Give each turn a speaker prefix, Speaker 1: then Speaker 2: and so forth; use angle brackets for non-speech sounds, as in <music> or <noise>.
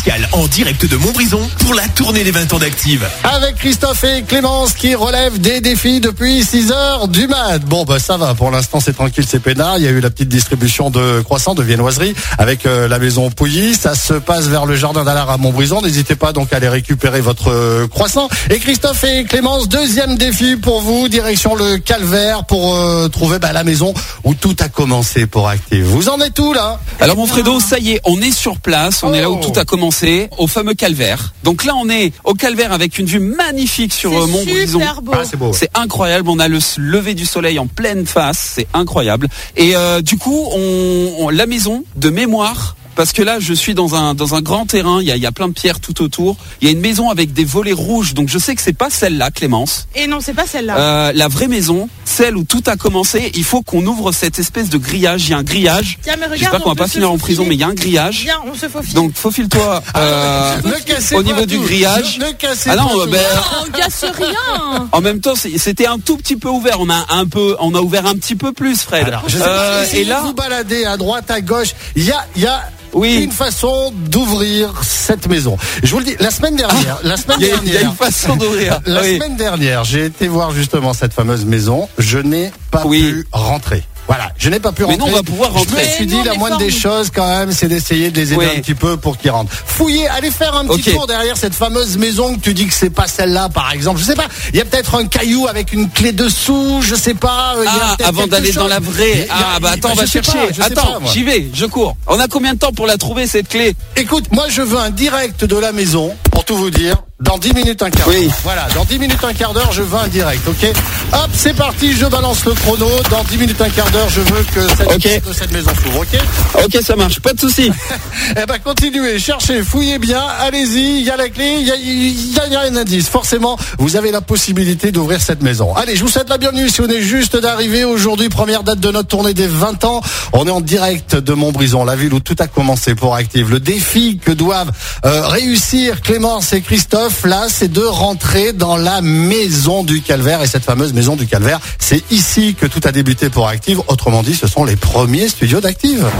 Speaker 1: spécial en direct de Montbrison pour la tournée des 20 ans d'Active.
Speaker 2: Avec Christophe et Clémence qui relèvent des défis depuis 6 heures du mat. Bon, bah ça va. Pour l'instant, c'est tranquille, c'est peinard. Il y a eu la petite distribution de croissants, de viennoiseries avec euh, la maison Pouilly. Ça se passe vers le jardin d'Alard à Montbrison. N'hésitez pas donc à aller récupérer votre euh, croissant. Et Christophe et Clémence, deuxième défi pour vous, direction le Calvaire pour euh, trouver bah, la maison où tout a commencé pour Active. Vous en êtes où là?
Speaker 3: Alors mon Fredo, ça y est, on est sur place, on est là où
Speaker 2: Oh.
Speaker 3: tout a commencé, au fameux calvaire. Donc là, on est au calvaire avec une vue magnifique sur euh, Montbrison.
Speaker 2: Ah, c'est beau. ouais.
Speaker 3: C'est incroyable, on a le lever du soleil en pleine face, c'est incroyable. Et euh, du coup, on, on- la maison de mémoire. Parce que là, je suis dans un dans un grand terrain. Il y a, il y a plein de pierres tout autour. Il y a une maison avec des volets rouges. Donc je sais que c'est pas celle-là, Clémence.
Speaker 4: Et non, c'est pas celle-là.
Speaker 3: Euh, la vraie maison, celle où tout a commencé. Il faut qu'on ouvre cette espèce de grillage. Il y a un grillage.
Speaker 4: Tiens, mais regarde.
Speaker 3: J'espère qu'on
Speaker 4: on
Speaker 3: va pas finir en prison, mais il y a un grillage.
Speaker 4: Viens, on se faufile.
Speaker 3: Donc faufile-toi euh,
Speaker 2: Ne cassez
Speaker 3: au
Speaker 2: pas
Speaker 3: niveau du
Speaker 2: tout.
Speaker 3: grillage.
Speaker 2: Ne, ne
Speaker 3: Ah non,
Speaker 2: pas
Speaker 3: euh, ben,
Speaker 4: on casse rien. <laughs>
Speaker 3: en même temps, c'était un tout petit peu ouvert. On a un peu, on a ouvert un petit peu plus, Fred.
Speaker 2: Alors, je sais
Speaker 3: Euh,
Speaker 2: pas,
Speaker 3: et là,
Speaker 2: vous balader à droite, à gauche. Il y a, il y a
Speaker 3: Oui.
Speaker 2: une façon d'ouvrir cette maison. Je vous le dis, la semaine dernière, la semaine
Speaker 3: il y, a- il y a
Speaker 2: dernière,
Speaker 3: une façon d'ouvrir.
Speaker 2: la
Speaker 3: Oui.
Speaker 2: semaine dernière, j'ai été voir justement cette fameuse maison. Je n'ai pas
Speaker 3: Oui.
Speaker 2: pu rentrer. Voilà, je n'ai pas pu
Speaker 3: Mais
Speaker 2: rentrer.
Speaker 3: non, on va pouvoir
Speaker 2: Je
Speaker 3: rentrer.
Speaker 2: me suis
Speaker 4: Mais
Speaker 2: dit, la
Speaker 4: mais
Speaker 2: moindre des choses quand même, c'est d'essayer de les aider
Speaker 3: Oui.
Speaker 2: un petit peu pour qu'ils rentrent. Fouillez, allez faire un petit tour derrière cette fameuse maison que tu dis que c'est pas celle-là, par exemple. Je sais pas, il y a peut-être un caillou avec une clé dessous, je sais pas. il y a
Speaker 3: Ah, avant d'aller dans la vraie.
Speaker 2: a-
Speaker 3: Ah, bah attends, on
Speaker 2: je
Speaker 3: va
Speaker 2: sais pas,
Speaker 3: chercher.
Speaker 2: je
Speaker 3: Attends, j'y vais, je cours. On a combien de temps pour la trouver, cette clé?
Speaker 2: Écoute, moi je veux un direct de la maison, pour tout vous dire, dans 10 minutes un quart d'heure.
Speaker 3: Oui.
Speaker 2: Voilà, dans 10 minutes un quart d'heure, je veux un direct, ok Hop, c'est parti, je balance le chrono. Dans 10 minutes un quart d'heure, je veux que cette, cette maison s'ouvre, ok
Speaker 3: Ok, ça marche, pas de souci. <laughs>
Speaker 2: Eh ben continuez, cherchez, fouillez bien, allez-y, il y a la clé, il y a, y a- y a un indice. Forcément, vous avez la possibilité d'ouvrir cette maison. Allez, je vous souhaite la bienvenue si vous venez juste d'arriver aujourd'hui, première date de notre tournée des 20 ans. On est en direct de Montbrison, la ville où tout a commencé pour Active. Le défi que doivent euh, réussir Et Christophe, là, c'est de rentrer dans la maison du Calvaire. Et cette fameuse maison du Calvaire, c'est ici que tout a débuté pour Active. Autrement dit, ce sont les premiers studios d'Active.